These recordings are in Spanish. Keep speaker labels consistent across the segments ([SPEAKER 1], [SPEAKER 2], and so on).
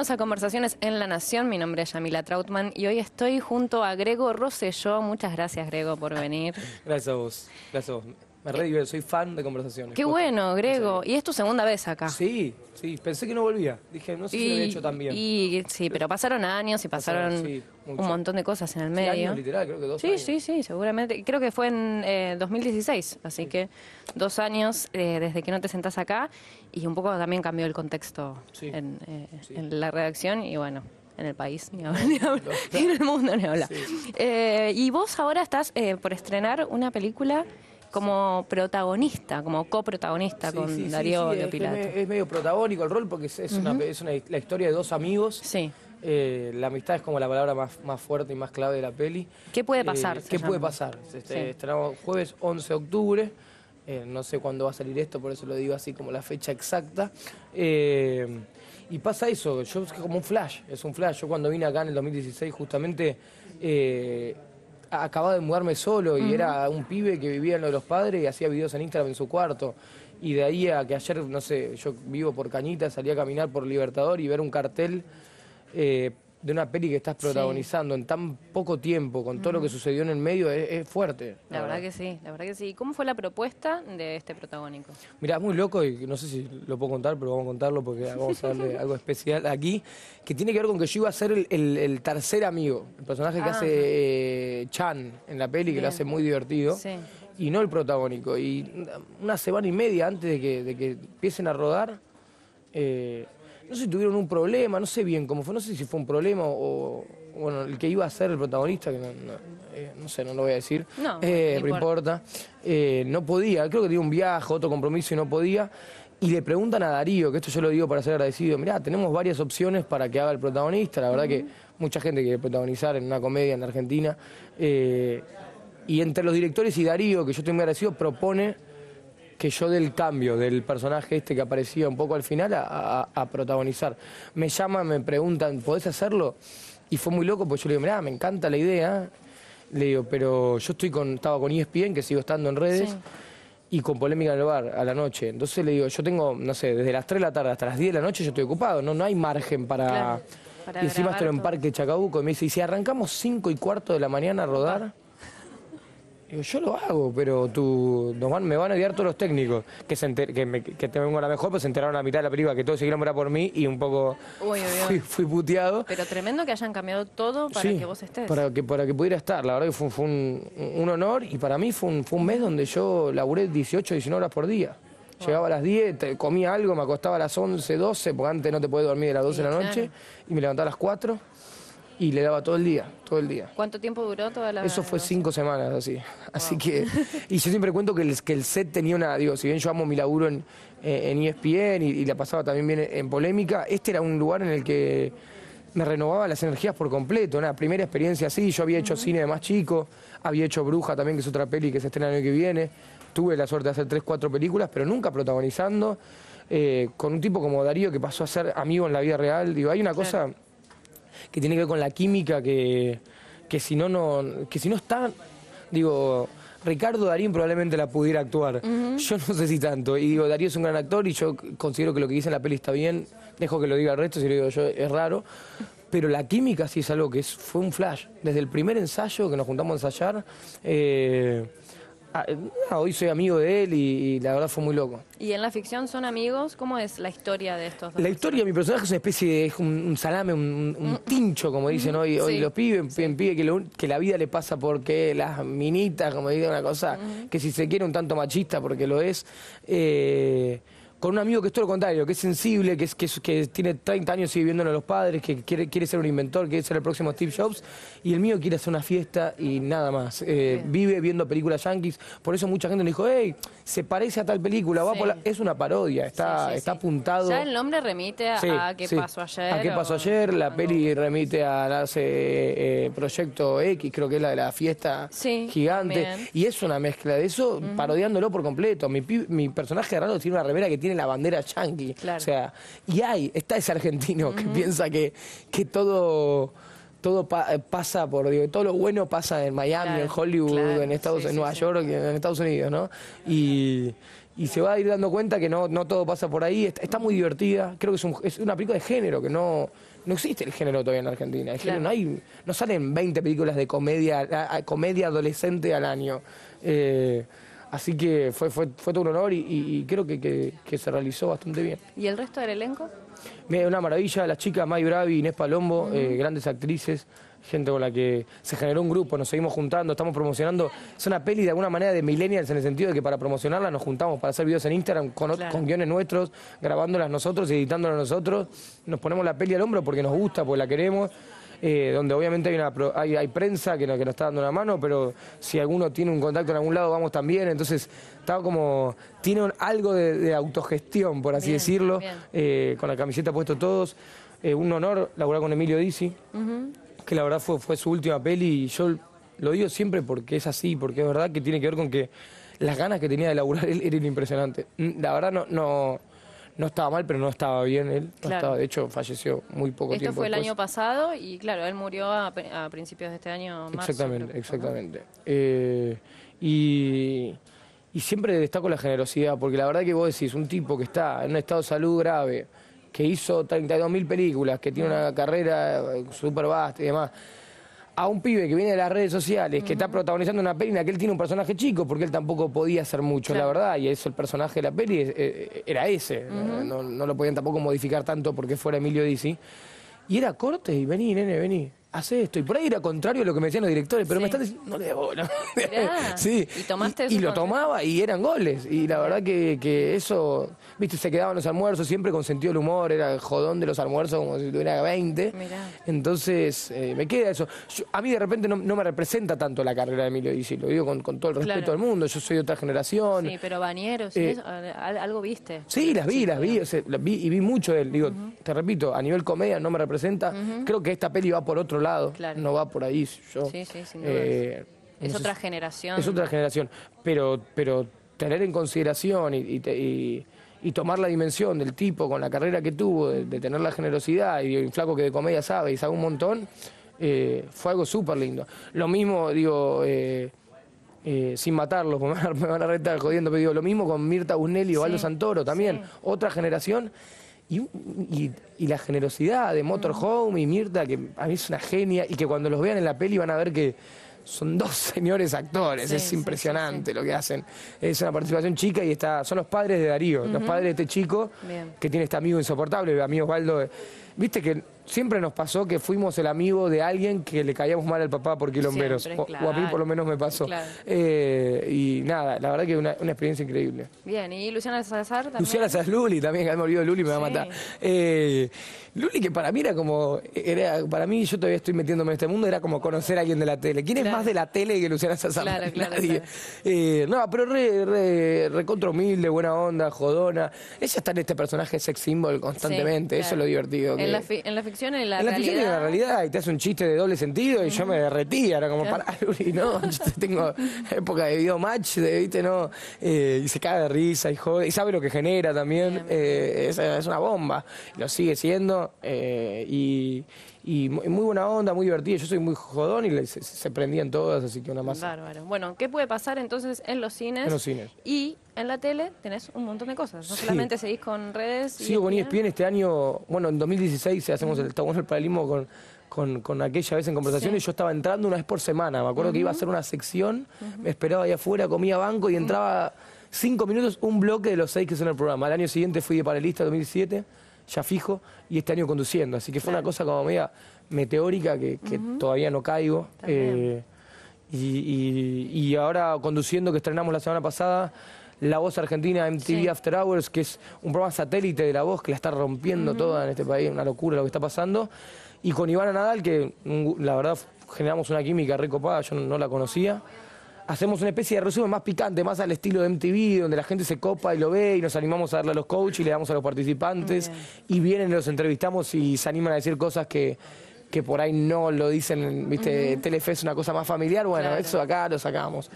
[SPEAKER 1] Bienvenidos a Conversaciones en la Nación. Mi nombre es Yamila Trautman y hoy estoy junto a Grego Rosselló. Muchas gracias, Grego, por venir.
[SPEAKER 2] Gracias a vos. Gracias a vos. Me re soy fan de conversaciones.
[SPEAKER 1] Qué
[SPEAKER 2] Posta.
[SPEAKER 1] bueno, Grego. Y es tu segunda vez acá.
[SPEAKER 2] Sí, sí, pensé que no volvía. Dije, no sé si lo había hecho tan bien.
[SPEAKER 1] y- sí, pero pasaron años y pasaron,
[SPEAKER 2] Pasaron, sí,
[SPEAKER 1] un montón de cosas en el
[SPEAKER 2] Sí,
[SPEAKER 1] medio.
[SPEAKER 2] años, literal, creo que dos
[SPEAKER 1] Sí,
[SPEAKER 2] años.
[SPEAKER 1] sí, sí, seguramente. Creo que fue en eh, 2016, así que dos años eh, desde que no te sentás acá y un poco también cambió el contexto
[SPEAKER 2] Sí.
[SPEAKER 1] en, eh,
[SPEAKER 2] Sí.
[SPEAKER 1] en la redacción y bueno, en el país, ni habla, ni habla, y en el mundo ni habla.
[SPEAKER 2] Sí.
[SPEAKER 1] Eh, y vos ahora estás eh, por estrenar una película como protagonista, como coprotagonista
[SPEAKER 2] Sí,
[SPEAKER 1] con
[SPEAKER 2] sí,
[SPEAKER 1] Darío
[SPEAKER 2] sí, que me- es medio protagónico el rol porque es, es una, es una- la historia de dos amigos.
[SPEAKER 1] Sí.
[SPEAKER 2] Eh, la amistad es como la palabra más, más fuerte y más clave de la peli.
[SPEAKER 1] ¿Qué puede pasar,
[SPEAKER 2] Eh, ¿Qué
[SPEAKER 1] llama?
[SPEAKER 2] puede pasar? Este, jueves 11 de octubre. Eh, no sé cuándo va a salir esto, por eso lo digo así como la fecha exacta. Eh, y pasa eso, yo es como un flash, es un flash. Yo cuando vine acá en el 2016 justamente eh, acababa de mudarme solo y era un pibe que vivía en lo de los padres y hacía videos en Instagram en su cuarto. Y de ahí a que ayer, no sé, yo vivo por Cañita, salí a caminar por Libertador y ver un cartel eh, de una peli que estás protagonizando en tan poco tiempo, con todo lo que sucedió en el medio, es, es fuerte.
[SPEAKER 1] La verdad que sí, la verdad que sí. ¿Y ¿Cómo fue la propuesta de este protagónico?
[SPEAKER 2] Mirá, es muy loco y no sé si lo puedo contar, pero vamos a contarlo porque vamos a darle algo especial aquí, que tiene que ver con que yo iba a ser el, el- el tercer amigo, el personaje que
[SPEAKER 1] Ah.
[SPEAKER 2] hace eh, Chan en la peli, que lo hace muy divertido,
[SPEAKER 1] Sí.
[SPEAKER 2] y no el protagónico. Y una semana y media antes de que, de que empiecen a rodar, eh, no sé si tuvieron un problema, no sé bien cómo fue, no sé si fue un problema o, bueno, el que iba a ser el protagonista, que no, no, eh, no sé, no lo voy a decir,
[SPEAKER 1] No,
[SPEAKER 2] eh,
[SPEAKER 1] no
[SPEAKER 2] importa, eh, no podía, creo que tenía un viaje, otro compromiso y no podía. Y le preguntan a Darío, que esto yo lo digo para ser agradecido, mirá, tenemos varias opciones para que haga el protagonista, la verdad que mucha gente quiere protagonizar en una comedia en Argentina. y entre los directores y Darío, que yo estoy muy agradecido, propone que yo dé el cambio del personaje este que aparecía un poco al final a, a- a protagonizar. Me llaman, me preguntan, ¿podés hacerlo? Y fue muy loco, porque yo le digo, mirá, me encanta la idea. Le digo, pero yo estoy con, estaba con ESPN, que sigo estando en redes,
[SPEAKER 1] Sí.
[SPEAKER 2] y con polémica en el bar a la noche. Entonces le digo, yo tengo, no sé, desde las 3 de la tarde hasta las 10 de la noche yo estoy ocupado, no, no hay margen para...
[SPEAKER 1] Claro, para
[SPEAKER 2] y encima estoy en. Parque Chacabuco, y me dice, ¿y si arrancamos 5 y cuarto de la mañana a rodar? Digo, yo lo hago, pero tú, nos van- me van a odiar todos los técnicos, que, se enter- que, me, que te vengo a la mejor, pues se enteraron a la mitad de la película que todos se querían morar por mí y un poco
[SPEAKER 1] Uy,
[SPEAKER 2] fui, fui puteado.
[SPEAKER 1] Pero tremendo que hayan cambiado todo para
[SPEAKER 2] Sí,
[SPEAKER 1] que vos estés.
[SPEAKER 2] Para que, para que pudiera estar, la verdad que fue, fue un, un honor y para mí fue un, fue un mes donde yo laburé 18, 19 horas por día. Llegaba a las 10, te- comía algo, me acostaba a las 11, 12, porque antes no te puedes dormir de las 12 de la noche,
[SPEAKER 1] claro.
[SPEAKER 2] y me levantaba a las 4 y le daba todo el día, todo el día.
[SPEAKER 1] ¿Cuánto tiempo duró toda la
[SPEAKER 2] Eso fue cinco semanas así. Así que. Y yo siempre cuento que el, que el set tenía una. Digo, si bien yo amo mi laburo en, eh, en ESPN y, y la pasaba también bien en polémica, este era un lugar en el que me renovaba las energías por completo. Una primera experiencia así. Yo había hecho cine de más chico, había hecho Bruja también, que es otra peli que se estrena el año que viene. Tuve la suerte de hacer tres, cuatro películas, pero nunca protagonizando. eh, con un tipo como Darío que pasó a ser amigo en la vida real. Digo, hay una cosa que tiene que ver con la química que, que si no, no, que si no está, digo, Ricardo Darín probablemente la pudiera actuar. Yo no sé si tanto. Y digo, Darío es un gran actor y yo considero que lo que dice en la peli está bien. Dejo que lo diga el resto, si lo digo yo es raro. Pero la química sí es algo que es, fue un flash. Desde el primer ensayo que nos juntamos a ensayar, eh, ah, ah, hoy soy amigo de él y, y la verdad fue muy loco.
[SPEAKER 1] ¿Y en la ficción son amigos? ¿Cómo es la historia de estos dos?
[SPEAKER 2] La historia de mi personaje es una especie de es un, un salame, un, un tincho, como dicen hoy, hoy
[SPEAKER 1] Sí.
[SPEAKER 2] los pibes, un pibe que, lo- que la vida le pasa porque las minitas, como digo, una cosa que si se quiere un tanto machista, porque lo es, eh, con un amigo que es todo lo contrario, que es sensible, que, es, que, que tiene 30 años sigue viéndolo a los padres, que quiere, quiere ser un inventor, quiere ser el próximo Steve Jobs, y el mío quiere hacer una fiesta y nada más. Eh, vive viendo películas yankees, por eso mucha gente le dijo, hey, se parece a tal película, va por es una parodia, está, está apuntado.
[SPEAKER 1] Ya el nombre remite a, qué pasó ayer.
[SPEAKER 2] A qué pasó ayer, la peli remite a ese eh, Proyecto X, creo que es la de la fiesta gigante, y es una mezcla de eso, parodiándolo por completo. Mi, mi personaje raro tiene una remera que tiene la bandera yankee. O sea, y hay, está ese argentino que piensa que, que todo todo pasa por, digo, todo lo bueno pasa en Miami, en Hollywood, en Estados en Nueva York, en Estados Unidos, ¿no? Y, y, se va a ir dando cuenta que no, no todo pasa por ahí. Está, muy divertida, creo que es, un, es, una película de género, que no, no existe el género todavía en Argentina. no, hay, no salen 20 películas de comedia, comedia adolescente al año. Eh, Así que fue, fue, fue todo un honor y, creo que, se realizó bastante bien.
[SPEAKER 1] ¿Y el resto del elenco?
[SPEAKER 2] Una maravilla, las chicas May Bravi, Inés Palombo, eh, grandes actrices, gente con la que se generó un grupo, nos seguimos juntando, estamos promocionando. Es una peli de alguna manera de millennials en el sentido de que para promocionarla nos juntamos para hacer videos en Instagram con, con guiones nuestros, grabándolas nosotros, editándolas nosotros. Nos ponemos la peli al hombro porque nos gusta, porque la queremos. Eh, donde obviamente hay, una, hay, prensa que nos, que nos está dando una mano, pero si alguno tiene un contacto en algún lado, vamos también. Entonces, estaba como, tiene algo de, autogestión, por así decirlo, eh, con la camiseta puesto todos. Eh, un honor laburar con Emilio Dizzi, que la verdad fue, fue su última peli y yo lo digo siempre porque es así, porque es verdad que tiene que ver con que las ganas que tenía de laburar él eran impresionantes. La verdad no, no, no estaba mal, pero no estaba bien él. de hecho, falleció muy poco tiempo.
[SPEAKER 1] Esto fue el año pasado y claro, él murió a, principios de este año.
[SPEAKER 2] Marzo, exactamente, exactamente. Eh, y, siempre destaco la generosidad, porque la verdad que vos decís, un tipo que está en un estado de salud grave, que hizo 32.000 películas, que tiene una carrera súper vasta y demás a un pibe que viene de las redes sociales, que está protagonizando una peli en la que él tiene un personaje chico, porque él tampoco podía hacer mucho, la verdad, y eso el personaje de la peli eh, eh, era ese, no, lo podían tampoco modificar tanto porque fuera Emilio Dizzi. Y era corte y vení, nene, vení hace esto. Y por ahí era contrario a lo que me decían los directores, pero me están diciendo, no le debo bola.
[SPEAKER 1] sí. Y tomaste
[SPEAKER 2] Y, lo tomaba y eran goles. Y la verdad que, que, eso, viste, se quedaban los almuerzos siempre con sentido del humor, era el jodón de los almuerzos como si tuviera 20. Entonces, eh, me queda eso. a mí de repente no, me representa tanto la carrera de Emilio Dizzi, lo digo con, todo el respeto del mundo, yo soy de otra generación.
[SPEAKER 1] Sí, pero Bañeros, eh, algo viste.
[SPEAKER 2] Sí, las vi, las vi, vi, y vi mucho de él. Digo, te repito, a nivel comedia no me representa. Creo que esta peli va por otro lado, no va por ahí. Yo,
[SPEAKER 1] sí, sí, sin duda. Eh, es otra generación.
[SPEAKER 2] Es otra generación, pero, pero tener en consideración y, tomar la dimensión del tipo con la carrera que tuvo, de, tener la generosidad y un flaco que de comedia sabe y sabe un montón, eh, fue algo súper lindo. Lo mismo, digo, eh, sin matarlos, me van a retar jodiendo, pero digo, lo mismo con Mirta Busnelli o Aldo Santoro también, otra generación y, la generosidad de Motorhome y Mirta, que a mí es una genia, y que cuando los vean en la peli van a ver que son dos señores actores, es impresionante lo que hacen. Es una participación chica y está, son los padres de Darío, los padres de este chico que tiene este amigo insoportable, amigo Osvaldo. Viste que siempre nos pasó que fuimos el amigo de alguien que le caíamos mal al papá por quilomberos. o, a mí por lo menos me pasó. Eh, y nada, la verdad que una, una experiencia increíble.
[SPEAKER 1] Bien, ¿y Luciana Salazar también?
[SPEAKER 2] Luciana Salazar Luli también, que me olvidado Luli, me va a matar. Eh, Luli que para mí era como, era, para mí yo todavía estoy metiéndome en este mundo, era como conocer a alguien de la tele. ¿Quién es más de la tele que Luciana Salazar?
[SPEAKER 1] Claro, claro,
[SPEAKER 2] eh, no, pero re, re, re contra humilde, buena onda, jodona. Ella está en este personaje sex symbol constantemente, eso es lo divertido.
[SPEAKER 1] En, la, en la ficción en la,
[SPEAKER 2] en
[SPEAKER 1] la ficción y en
[SPEAKER 2] la realidad, y te hace un chiste de doble sentido y yo me derretía, era como, para no, yo tengo época de video match, de, viste, no, eh, y se cae de risa y jode, y sabe lo que genera también, eh, es, es, una bomba, lo sigue siendo, eh, y, y muy buena onda, muy divertida. Yo soy muy jodón y se, prendían todas, así que una más.
[SPEAKER 1] Bárbaro. Bueno, ¿qué puede pasar entonces en los cines?
[SPEAKER 2] En los cines.
[SPEAKER 1] Y en la tele tenés un montón de cosas. No solamente seguís con redes.
[SPEAKER 2] Sigo con ESPN este año, bueno, en 2016 hacemos el, el paralelismo con, con, con, aquella vez en conversación y yo estaba entrando una vez por semana. Me acuerdo que iba a hacer una sección, me esperaba ahí afuera, comía banco y entraba cinco minutos, un bloque de los seis que son el programa. Al año siguiente fui de panelista, 2007 ya fijo, y este año conduciendo. Así que fue una cosa como media meteórica que, todavía no caigo. Eh, y, ahora conduciendo, que estrenamos la semana pasada, La Voz Argentina, MTV After Hours, que es un programa satélite de La Voz que la está rompiendo toda en este país, una locura lo que está pasando. Y con Ivana Nadal, que la verdad generamos una química recopada, yo no la conocía hacemos una especie de resumen más picante, más al estilo de MTV, donde la gente se copa y lo ve y nos animamos a darle a los coaches y le damos a los participantes y vienen, los entrevistamos y se animan a decir cosas que, que por ahí no lo dicen, viste, Telefe es una cosa más familiar, bueno, eso acá lo sacamos.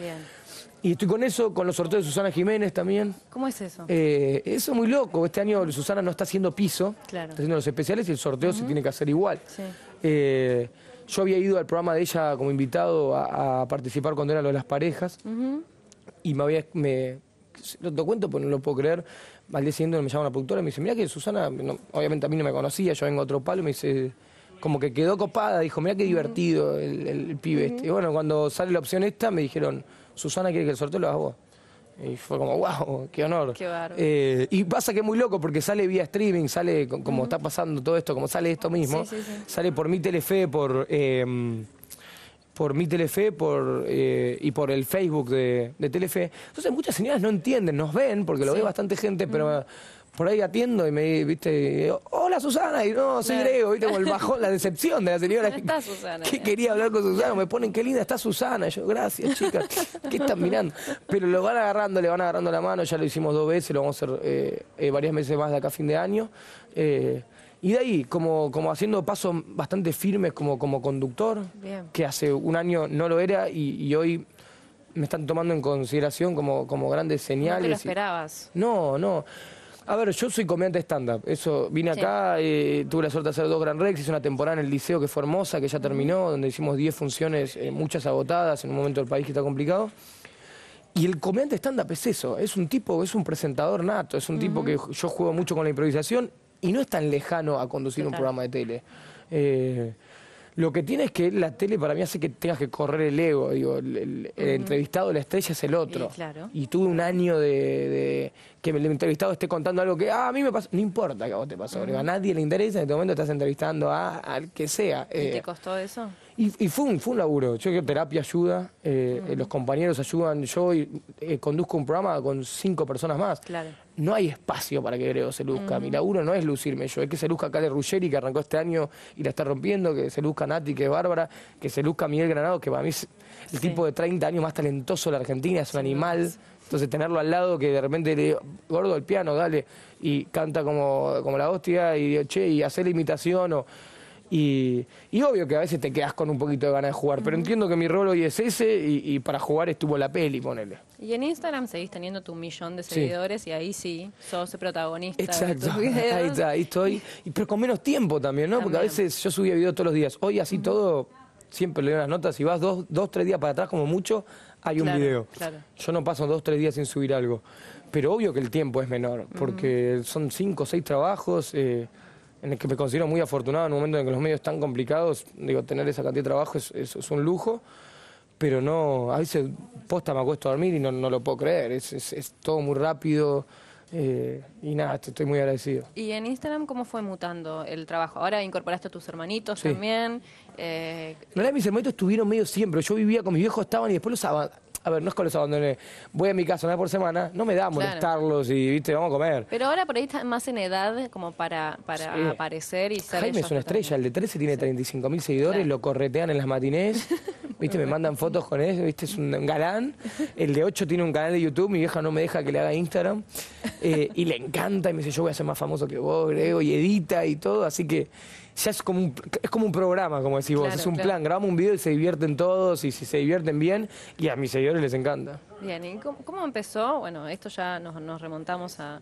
[SPEAKER 2] Y estoy con eso, con los sorteos de Susana Jiménez también.
[SPEAKER 1] ¿Cómo es eso?
[SPEAKER 2] Eh, eso es muy loco. Este año Susana no está haciendo piso, está haciendo los especiales y el sorteo se tiene que hacer igual. Eh, yo había ido al programa de ella como invitado a, participar cuando era lo de las parejas. Y me había. Me, lo, cuento porque no lo puedo creer. Al día siguiente me llama una productora y me dice: Mira que Susana, obviamente a mí no me conocía, yo vengo a otro palo y me dice. Como que quedó copada, dijo: Mira qué divertido el, pibe este. Y bueno, cuando sale la opción esta, me dijeron: Susana quiere que el sorteo lo hagas vos. Y fue como, wow, qué honor. Eh, y pasa que es muy loco porque sale vía streaming, sale como está pasando todo esto, como sale esto mismo. Sale por mi Telefe, por, eh, por mi Telefe por, eh, y por el Facebook de, de, Telefe. Entonces muchas señoras no entienden, nos ven porque lo ve bastante gente, pero por ahí atiendo y me, viste, hola Susana, y no, soy Grego, viste, como el bajón, la decepción de la señora.
[SPEAKER 1] está Susana?
[SPEAKER 2] Que quería hablar con Susana, me ponen, qué linda está Susana. yo, gracias, chicas, ¿qué están mirando? Pero lo van agarrando, le van agarrando la mano, ya lo hicimos dos veces, lo vamos a hacer eh, eh, varias meses más de acá a fin de año. Eh, y de ahí, como, como haciendo pasos bastante firmes como, como conductor, que hace un año no lo era y, hoy me están tomando en consideración como, como grandes señales. ¿No
[SPEAKER 1] te lo esperabas?
[SPEAKER 2] No, no. A ver, yo soy comediante stand-up. Eso, vine acá, eh, tuve la suerte de hacer dos Gran Rex, hice una temporada en el liceo que fue hermosa, que ya terminó, donde hicimos 10 funciones, eh, muchas agotadas, en un momento del país que está complicado. Y el comediante stand-up es eso, es un tipo, es un presentador nato, es un tipo que yo juego mucho con la improvisación y no es tan lejano a conducir un programa de tele. Eh, lo que tiene es que la tele para mí hace que tengas que correr el ego. Digo, el, entrevistado de la estrella es el otro. Y tuve un año de, que el entrevistado esté contando algo que ah, a mí me pasó. No importa que a vos te pasó. A nadie le interesa. En este momento estás entrevistando a al que sea.
[SPEAKER 1] ¿Y te eh, costó eso?
[SPEAKER 2] Y, fue, un, fue un laburo. Yo creo que terapia ayuda, eh, los compañeros ayudan. Yo eh, conduzco un programa con cinco personas más.
[SPEAKER 1] Claro.
[SPEAKER 2] No hay espacio para que Grego se luzca. Mi laburo no es lucirme yo, es que se luzca Cale Ruggeri, que arrancó este año y la está rompiendo, que se luzca Nati, que es bárbara, que se luzca Miguel Granado, que para mí es el tipo de 30 años más talentoso de la Argentina, es un animal. Entonces tenerlo al lado que de repente le digo, gordo el piano, dale, y canta como, como la hostia, y digo, che, y hacer la imitación o y, obvio que a veces te quedas con un poquito de ganas de jugar, pero entiendo que mi rol hoy es ese y, para jugar estuvo la peli, ponele.
[SPEAKER 1] Y en Instagram seguís teniendo tu millón de seguidores y ahí sí, sos protagonista.
[SPEAKER 2] Exacto, ahí está, ahí estoy. pero con menos tiempo también, ¿no? Porque a veces yo subía videos todos los días. Hoy así todo, siempre leo las notas, si vas dos, dos, tres días para atrás como mucho, hay un video. Yo no paso dos, tres días sin subir algo. Pero obvio que el tiempo es menor, porque son cinco, seis trabajos. Eh, en el que me considero muy afortunado en un momento en que los medios están complicados, digo, tener esa cantidad de trabajo es, es, un lujo, pero no, a veces posta me acuesto a dormir y no, no lo puedo creer, es, es todo muy rápido. Eh, y nada, estoy muy agradecido.
[SPEAKER 1] ¿Y en Instagram cómo fue mutando el trabajo? Ahora incorporaste a tus hermanitos también.
[SPEAKER 2] Eh... No, mis hermanitos estuvieron medio siempre. Yo vivía con mis viejos, estaban y después los a ver, no es con los abandoné. Voy a mi casa una vez por semana, no me da molestarlos y, viste, vamos a comer.
[SPEAKER 1] Pero ahora por ahí está más en edad como para, para aparecer y ser
[SPEAKER 2] Jaime es una estrella, el de 13 tiene 35 mil seguidores, lo corretean en las matinés, viste, me mandan fotos con él, viste, es un galán. El de 8 tiene un canal de YouTube, mi vieja no me deja que le haga Instagram. Eh, y le encanta y me dice, yo voy a ser más famoso que vos, Grego, y edita y todo, así que ya es como un, es como un programa, como decís vos, es un plan, grabamos un video y se divierten todos y si se divierten bien y a mis seguidores les encanta.
[SPEAKER 1] Bien, ¿y cómo, empezó? Bueno, esto ya nos, remontamos a,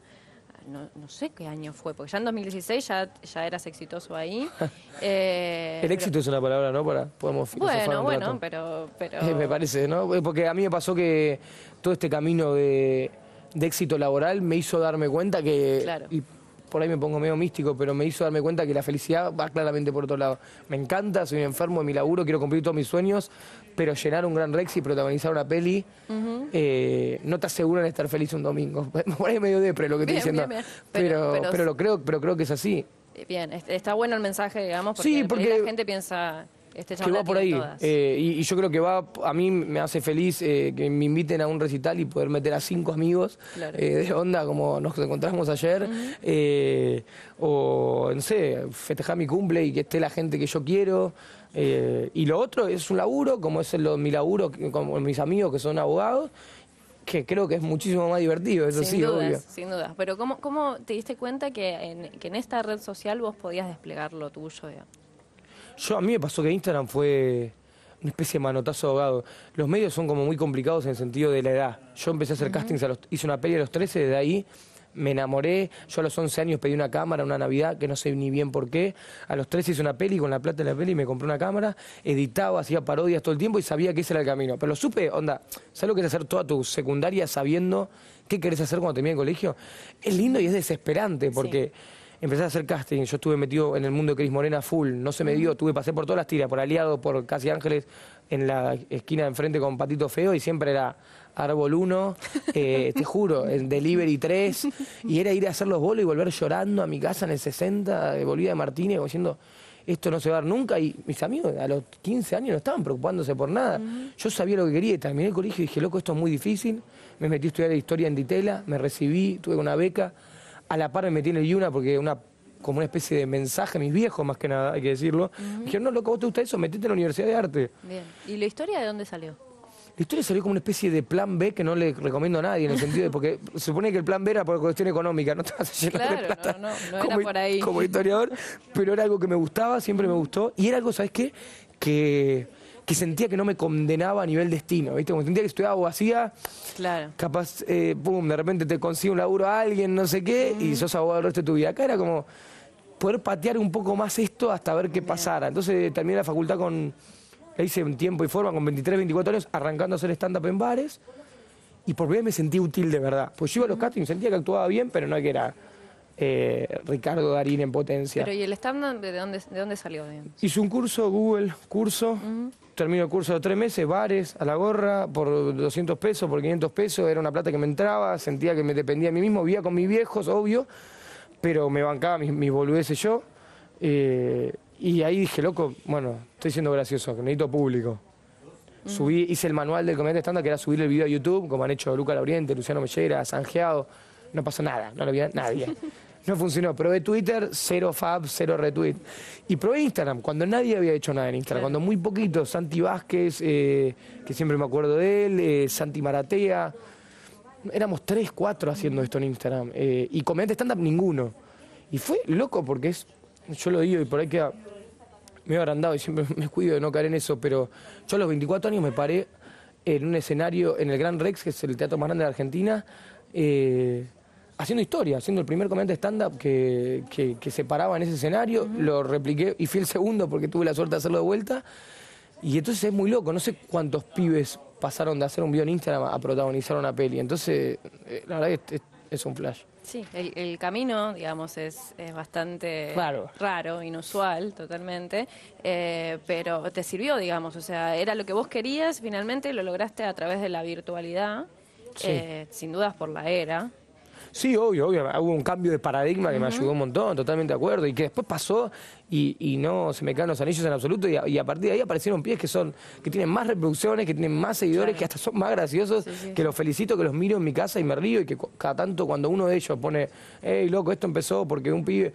[SPEAKER 1] no, sé qué año fue, porque ya en 2016 ya, ya eras exitoso ahí.
[SPEAKER 2] Eh, El éxito es una palabra, ¿no? Para, podemos
[SPEAKER 1] Bueno, bueno, pero... pero...
[SPEAKER 2] Eh, me parece, ¿no? Porque a mí me pasó que todo este camino de, éxito laboral me hizo darme cuenta que...
[SPEAKER 1] Claro
[SPEAKER 2] por ahí me pongo medio místico, pero me hizo darme cuenta que la felicidad va claramente por otro lado. Me encanta, soy un enfermo de mi laburo, quiero cumplir todos mis sueños, pero llenar un gran Rex y protagonizar una peli eh, no te aseguran estar feliz un domingo. Por ahí medio depre lo que estoy diciendo. Pero, pero, lo creo, pero creo que es así.
[SPEAKER 1] Bien, está bueno el mensaje, digamos, porque, la gente piensa Este
[SPEAKER 2] que va por ahí. Eh, y, y yo creo que va, a mí me hace feliz eh, que me inviten a un recital y poder meter a cinco amigos
[SPEAKER 1] Claro.
[SPEAKER 2] eh, de onda como nos encontramos ayer. o, no sé, festejar mi cumple y que esté la gente que yo quiero. y lo otro es un laburo, como es el, mi laburo, como mis amigos que son abogados, que creo que es muchísimo más divertido, eso
[SPEAKER 1] sin
[SPEAKER 2] sí,
[SPEAKER 1] dudas,
[SPEAKER 2] obvio.
[SPEAKER 1] sin dudas. Pero ¿cómo, ¿cómo te diste cuenta que en, que en esta red social vos podías desplegar lo tuyo? digamos?
[SPEAKER 2] Yo a mí me pasó que Instagram fue una especie de manotazo ahogado. Los medios son como muy complicados en el sentido de la edad. Yo empecé a hacer castings, a los, hice una peli a los 13, desde ahí me enamoré. Yo a los 11 años pedí una cámara, una Navidad, que no sé ni bien por qué. A los 13 hice una peli, con la plata de la peli me compré una cámara, editaba, hacía parodias todo el tiempo y sabía que ese era el camino. Pero lo supe, onda, ¿sabes lo que es hacer toda tu secundaria sabiendo qué querés hacer cuando termine el colegio? Es lindo y es desesperante porque empecé a hacer casting, yo estuve metido en el mundo de Cris Morena full, no se me dio, tuve, pasé por todas las tiras, por Aliado, por Casi Ángeles, en la esquina de enfrente con Patito Feo y siempre era Árbol 1, eh, te juro, en Delivery 3, y era ir a hacer los bolos y volver llorando a mi casa en el 60, de Bolivia de Martínez, diciendo, esto no se va a dar nunca, y mis amigos a los 15 años no estaban preocupándose por nada. Yo sabía lo que quería terminé el colegio y dije, loco, esto es muy difícil, me metí a estudiar historia en Ditela, me recibí, tuve una beca, a la par me metí en el Yuna porque una como una especie de mensaje a mis viejos, más que nada, hay que decirlo. Me dijeron, no, loco, ¿vos te gusta eso? Metete en la Universidad de Arte.
[SPEAKER 1] Bien. ¿Y la historia de dónde salió?
[SPEAKER 2] La historia salió como una especie de plan B que no le recomiendo a nadie, en el sentido de, porque se supone que el plan B era por cuestión económica, no te vas a llenar de
[SPEAKER 1] Claro,
[SPEAKER 2] plata
[SPEAKER 1] no, no, no era
[SPEAKER 2] como,
[SPEAKER 1] por ahí.
[SPEAKER 2] como historiador, pero era algo que me gustaba, siempre me gustó, y era algo, ¿sabes qué? Que, que sentía que no me condenaba a nivel destino, ¿viste? Como sentía que estudiaba abogacía,
[SPEAKER 1] Claro.
[SPEAKER 2] capaz, eh, pum, de repente te consigue un laburo a alguien, no sé qué, y sos abogado el resto de tu vida. Acá era como poder patear un poco más esto hasta ver qué pasara. Entonces terminé la facultad con, la hice en tiempo y forma, con 23, 24 años, arrancando a hacer stand-up en bares, y por primera vez me sentí útil de verdad. Pues yo iba a los castings, sentía que actuaba bien, pero no que era eh, Ricardo Darín en potencia.
[SPEAKER 1] Pero ¿y el stand de dónde, de dónde salió? digamos?
[SPEAKER 2] Hice un curso, Google, curso. Termino el curso de tres meses, bares, a la gorra, por 200 pesos, por 500 pesos. Era una plata que me entraba, sentía que me dependía de mí mismo. Vivía con mis viejos, obvio, pero me bancaba mis, mis boludeces yo. Eh, y ahí dije, loco, bueno, estoy siendo gracioso, que necesito público. Subí, hice el manual del comediante estándar, que era subir el video a YouTube, como han hecho Luca Lauriente, Luciano Mellera, Sanjeado. No pasó nada, no lo vio nadie. No funcionó. Probé Twitter, cero fab, cero retweet. Y probé Instagram, cuando nadie había hecho nada en Instagram, cuando muy poquito. Santi Vázquez, eh, que siempre me acuerdo de él, eh, Santi Maratea. Éramos tres, cuatro haciendo esto en Instagram. eh, y comediante stand-up ninguno. Y fue loco porque es, yo lo digo y por ahí queda medio agrandado y siempre me cuido de no caer en eso, pero yo a los 24 años me paré en un escenario en el Gran Rex, que es el teatro más grande de Argentina, eh, haciendo historia, haciendo el primer comediante stand-up que, que- que se paraba en ese escenario, lo repliqué y fui el segundo porque tuve la suerte de hacerlo de vuelta. Y entonces es muy loco, no sé cuántos pibes pasaron de hacer un video en Instagram a protagonizar una peli. Entonces, eh, la verdad que es, es un flash.
[SPEAKER 1] Sí, el, el camino, digamos, es, es bastante
[SPEAKER 2] Raro.
[SPEAKER 1] raro, inusual, totalmente, eh, pero te sirvió, digamos, o sea, era lo que vos querías, finalmente lo lograste a través de la virtualidad,
[SPEAKER 2] Sí.
[SPEAKER 1] eh, sin dudas por la era.
[SPEAKER 2] Sí, obvio, obvio. Hubo un cambio de paradigma que me ayudó un montón, totalmente de acuerdo. Y que después pasó y, y no se me caen los anillos en absoluto. Y a, y a partir de ahí aparecieron pies que son que tienen más reproducciones, que tienen más seguidores,
[SPEAKER 1] Claro.
[SPEAKER 2] que hasta son más graciosos,
[SPEAKER 1] Sí, sí.
[SPEAKER 2] que los felicito, que los miro en mi casa y me río. Y que cada tanto cuando uno de ellos pone, hey, loco, esto empezó porque un pibe.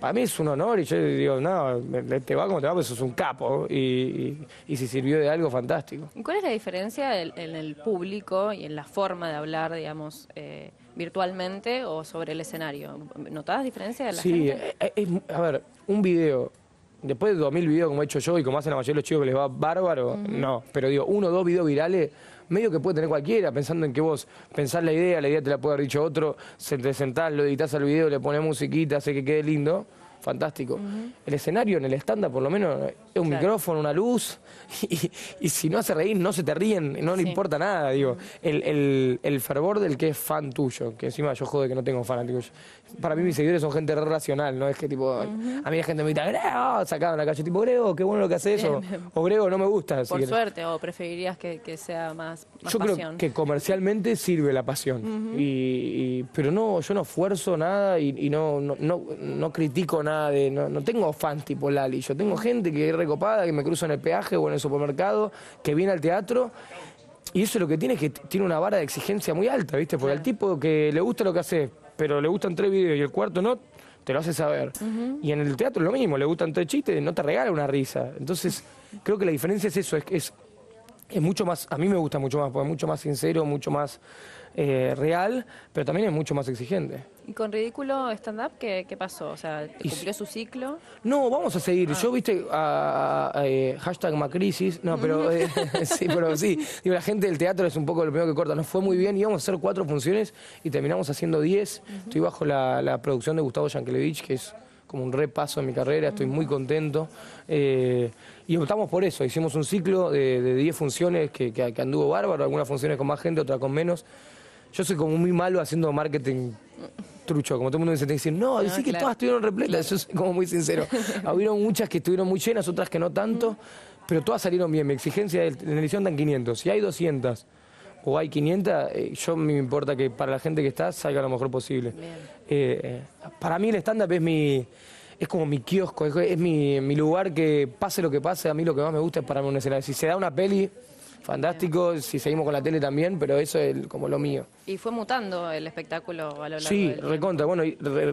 [SPEAKER 2] Para mí es un honor y yo digo, no, te va como te va, pues sos un capo. Y, y- y si sirvió de algo, fantástico.
[SPEAKER 1] ¿Y ¿Cuál es la diferencia en, en el público y en la forma de hablar, digamos, eh, virtualmente o sobre el escenario? ¿Notabas diferencia de la
[SPEAKER 2] Sí,
[SPEAKER 1] gente?
[SPEAKER 2] eh, eh, a ver, un video, después de 2000 videos como he hecho yo y como hacen la mayoría de los chicos que les va bárbaro, no, pero digo, uno o dos videos virales, medio que puede tener cualquiera, pensando en que vos pensás la idea, la idea te la puede haber dicho otro, se te sentás, lo editas al video, le pones musiquita, hace que quede lindo, fantástico. El escenario en el estándar, por lo menos, es un
[SPEAKER 1] Claro.
[SPEAKER 2] micrófono, una luz, y, y si no hace reír, no se te ríen, no le importa nada, digo. El, el, el fervor del que es fan tuyo, que encima yo jode que no tengo fanáticos. Para mí mis seguidores son gente racional, no es que tipo, a mí la gente me grita, Grego, sacado en la calle, tipo, Grego, qué bueno lo que haces, o, o Grego, no me gusta. si
[SPEAKER 1] Por
[SPEAKER 2] querés.
[SPEAKER 1] suerte, o preferirías que, que sea más
[SPEAKER 2] yo creo que comercialmente sirve la pasión, y, pero no, yo no esfuerzo nada y, no, no, no, critico nada, de, no, tengo fans tipo Lali, yo tengo gente que es recopada, que me cruza en el peaje o en el supermercado, que viene al teatro y eso lo que tiene es que tiene una vara de exigencia muy alta, ¿viste? Porque el tipo que le gusta lo que hace, pero le gustan tres videos y el cuarto no, te lo hace saber. Y en el teatro lo mismo, le gustan tres chistes, no te regala una risa. Entonces, creo que la diferencia es eso, es, es es mucho más, a mí me gusta mucho más, porque es mucho más sincero, mucho más eh, real, pero también es mucho más exigente.
[SPEAKER 1] ¿Y con Ridículo Stand Up qué, pasó? O sea, ¿cumplió su ciclo?
[SPEAKER 2] No, vamos a seguir. Ah. Yo, viste, a, eh, hashtag Macrisis, no, pero eh, sí, pero sí. Digo, la gente del teatro es un poco lo primero que corta. Nos fue muy bien, íbamos a hacer cuatro funciones y terminamos haciendo diez. Estoy bajo la, la producción de Gustavo Yankelevich, que es como un repaso en mi carrera, estoy muy contento. Eh, y optamos por eso, hicimos un ciclo de 10 funciones que, que, anduvo bárbaro, algunas funciones con más gente, otras con menos. Yo soy como muy malo haciendo marketing trucho, como todo el mundo dice, te dicen, no, decís que todas estuvieron repletas, yo soy como muy sincero. Hubieron muchas que estuvieron muy llenas, otras que no tanto, pero todas salieron bien. Mi exigencia en la edición dan 500, si hay 200 o hay 500, eh, yo me importa que para la gente que está salga lo mejor posible. Eh, para mí el stand-up es mi es como mi kiosco, es, mi, mi, lugar que pase lo que pase, a mí lo que más me gusta es pararme un escenario. Si se da una peli, fantástico, si seguimos con la tele también, pero eso es como lo mío.
[SPEAKER 1] Y fue mutando el espectáculo a lo largo
[SPEAKER 2] Sí, recontra. Bueno,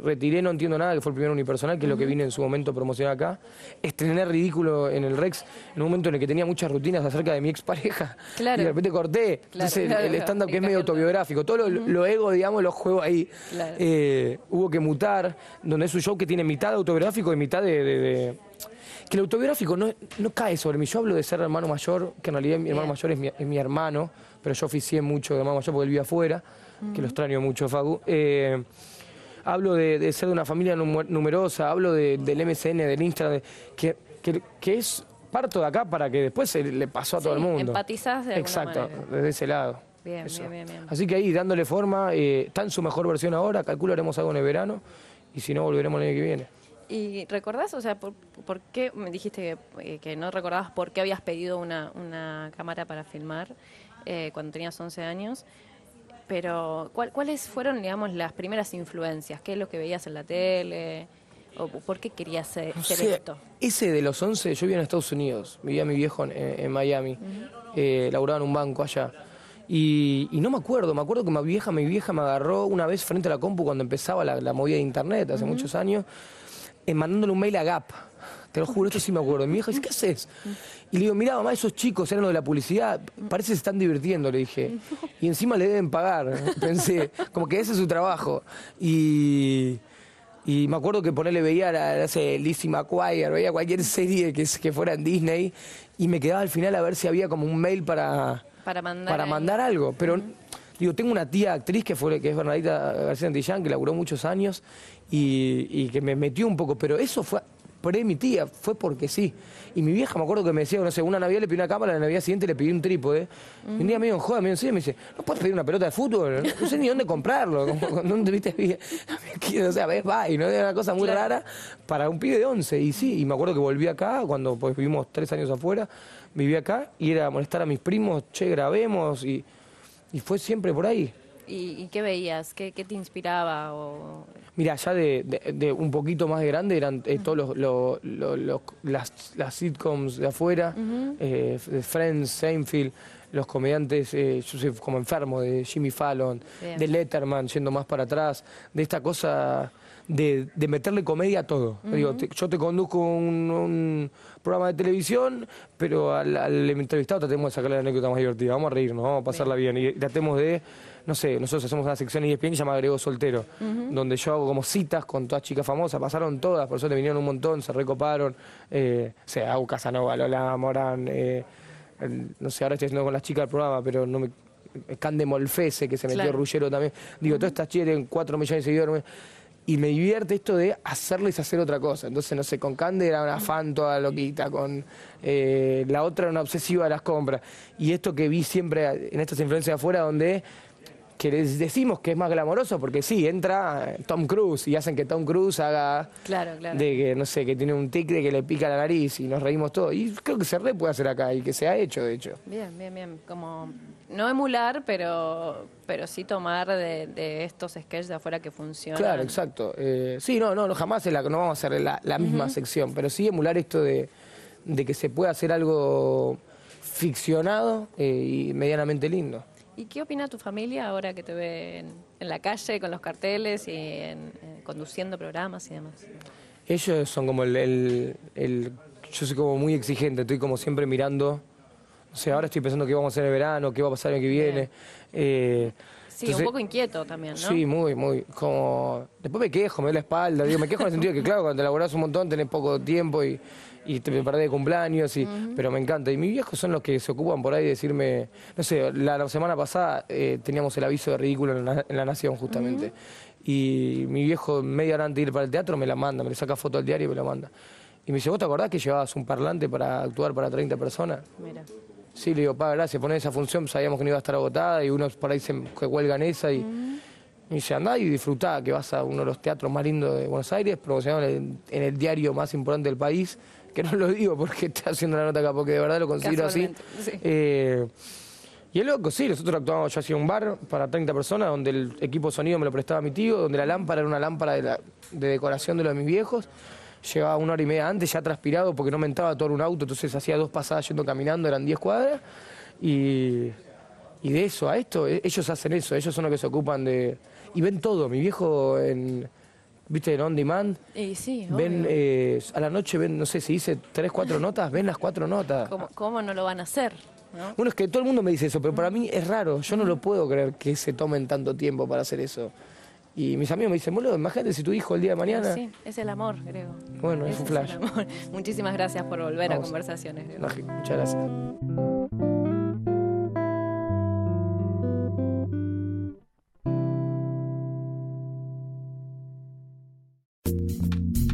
[SPEAKER 2] retiré No Entiendo Nada, que fue el primer unipersonal, que es lo que vine en su momento a promocionar acá. Estrené Ridículo en el Rex, en un momento en el que tenía muchas rutinas acerca de mi expareja. Claro. Y de repente corté. Entonces, el, stand-up que es medio autobiográfico. Todo lo, ego, digamos, lo juego ahí. Eh, hubo que mutar, donde es un show que tiene mitad autobiográfico y mitad de que el autobiográfico no, no cae sobre mí. Yo hablo de ser hermano mayor, que en realidad mi hermano mayor es mi, hermano, pero yo oficié mucho de hermano mayor porque él vive afuera, que lo extraño mucho, Facu. Eh, hablo de, ser de una familia numerosa, hablo del MSN, del Instagram, que, que, es parto de acá para que después se le pasó a todo el mundo.
[SPEAKER 1] Empatizas de
[SPEAKER 2] Exacto, desde ese lado.
[SPEAKER 1] Bien, bien, bien, bien,
[SPEAKER 2] Así que ahí, dándole forma, eh, está en su mejor versión ahora, calculo haremos algo en el verano, y si no, volveremos el año que viene.
[SPEAKER 1] ¿Y recordás, o sea, por, qué, me dijiste eh, que, no recordabas por qué habías pedido una, cámara para filmar eh, cuando tenías 11 años? Pero, ¿cuáles fueron, digamos, las primeras influencias? ¿Qué es lo que veías en la tele? ¿O por qué querías ser, esto?
[SPEAKER 2] Ese de los 11, yo vivía en Estados Unidos, vivía mi viejo en, Miami, eh, laburaba en un banco allá. Y, no me acuerdo, me acuerdo que mi vieja, mi vieja me agarró una vez frente a la compu cuando empezaba la, movida de internet, hace muchos años, eh, mandándole un mail a Gap. Te lo juro, esto sí me acuerdo. mi hija dice, ¿qué haces? Y le digo, mira, mamá, esos chicos eran los de la publicidad, parece que se están divirtiendo, le dije. Y encima le deben pagar, pensé, como que ese es su trabajo. Y, y me acuerdo que ponerle veía, no sé, Lizzie McGuire, veía cualquier serie que, que fuera en Disney, y me quedaba al final a ver si había como un mail para,
[SPEAKER 1] para mandar,
[SPEAKER 2] para mandar algo. Pero Digo, tengo una tía actriz que fue que es Bernadita García Antillán, que laburó muchos años y, que me metió un poco, pero eso fue por mi tía, fue porque sí. Y mi vieja me acuerdo que me decía, no sé, una Navidad le pedí una cámara, la Navidad siguiente le pedí un trípode. Y un día me dijo, joder, me dice, ¿no puedes pedir una pelota de fútbol? No, sé ni dónde comprarlo. ¿Dónde viste? o sea, ves, va, y no era una cosa muy rara para un pibe de 11. Y sí, y me acuerdo que volví acá, cuando pues, vivimos tres años afuera, viví acá, y era molestar a mis primos, che, grabemos, y y fue siempre por ahí.
[SPEAKER 1] ¿Y, qué veías? ¿Qué, te inspiraba? O...
[SPEAKER 2] Mira, ya de, un poquito más de grande eran eh, todos los, las, las, sitcoms de afuera, eh, Friends, Seinfeld, los comediantes, eh, yo soy como enfermo de Jimmy Fallon, de Letterman, yendo más para atrás, de esta cosa de, meterle comedia a todo. Digo, yo te conduzco un, programa de televisión, pero al, entrevistado tratemos de sacarle la anécdota más divertida. Vamos a reírnos, vamos a pasarla bien. Y tratemos de, no sé, nosotros hacemos una sección y ESPN llama Grego Soltero, donde yo hago como citas con todas chicas famosas. Pasaron todas, por eso te vinieron un montón, se recoparon. Eh, o sea, Au Casanova, Lola Morán. Eh, no sé, ahora estoy haciendo con las chicas el programa, pero no me. Cande Molfese, que se metió claro. Rullero también. Digo, todas estas chicas tienen 4 millones de seguidores y me divierte esto de hacerles hacer otra cosa. Entonces, no sé, con Cande era una fan toda loquita, con eh, la otra era una obsesiva de las compras. Y esto que vi siempre en estas influencias afuera, donde que les decimos que es más glamoroso, porque sí, entra Tom Cruise y hacen que Tom Cruise haga
[SPEAKER 1] Claro, claro.
[SPEAKER 2] de que, no sé, que tiene un tic de que le pica la nariz y nos reímos todos. Y creo que se re puede hacer acá y que se ha hecho, de hecho.
[SPEAKER 1] Bien, bien, bien. Como no emular, pero, pero sí tomar de, de estos sketches de afuera que funcionan.
[SPEAKER 2] Claro, exacto. Eh, sí, no, no, no, jamás es la, no vamos a hacer la, la misma sección, pero sí emular esto de, de que se puede hacer algo ficcionado eh, y medianamente lindo.
[SPEAKER 1] ¿Y qué opina tu familia ahora que te ve en, en la calle con los carteles y en- eh, conduciendo programas y demás?
[SPEAKER 2] Ellos son como el, el- el- Yo soy como muy exigente, estoy como siempre mirando. O sea, ahora estoy pensando qué vamos a hacer en el verano, qué va a pasar el año que viene. Eh,
[SPEAKER 1] Sí,
[SPEAKER 2] entonces-
[SPEAKER 1] un poco inquieto también, ¿no?
[SPEAKER 2] Sí, muy, muy. Como. Después me quejo, me doy la espalda. Digo, me quejo en el sentido de que, claro, cuando te laburás un montón tenés poco tiempo y, y te perdés de cumpleaños, y, pero me encanta. Y mis viejos son los que se ocupan por ahí de decirme. No sé, la, la semana pasada eh, teníamos el aviso de ridículo en la, en la Nación, justamente. Y mi viejo, media hora antes de ir para el teatro, me la manda, me le saca foto al diario y me la manda. Y me dice, ¿vos te acordás que llevabas un parlante para actuar para 30 personas?
[SPEAKER 1] Mira.
[SPEAKER 2] Sí, le digo, pa, gracias, poner esa función, sabíamos que no iba a estar agotada y unos por ahí se que huelgan esa y me dice, andá y disfrutá, que vas a uno de los teatros más lindos de Buenos Aires, promocionado en el, en el diario más importante del país, que no lo digo porque está haciendo la nota acá, porque de verdad lo considero así.
[SPEAKER 1] Sí.
[SPEAKER 2] Eh, y el loco, sí, nosotros actuábamos, yo hacía un bar para 30 personas, donde el equipo sonido me lo prestaba mi tío, donde la lámpara era una lámpara de, la- de decoración de los de mis viejos. Llegaba una hora y media antes, ya transpirado, porque no me entraba todo en un auto, entonces hacía dos pasadas yendo caminando, eran 10 cuadras. Y, y de eso a esto, e- ellos hacen eso, ellos son los que se ocupan de... Y ven todo, mi viejo en... ¿Viste? En On Demand.
[SPEAKER 1] Y sí,
[SPEAKER 2] Ven, eh, a la noche ven, no sé si dice tres, cuatro notas, ven las cuatro notas.
[SPEAKER 1] ¿Cómo, cómo no lo van a hacer? ¿no?
[SPEAKER 2] Bueno, es que todo el mundo me dice eso, pero para mí es raro. Yo no lo puedo creer que se tomen tanto tiempo para hacer eso. Y mis amigos me dicen, boludo, imagínate si tu hijo el día de mañana.
[SPEAKER 1] Sí, es el amor, creo.
[SPEAKER 2] Bueno, es un flash.
[SPEAKER 1] Muchísimas gracias por volver a conversaciones.
[SPEAKER 2] No, muchas gracias.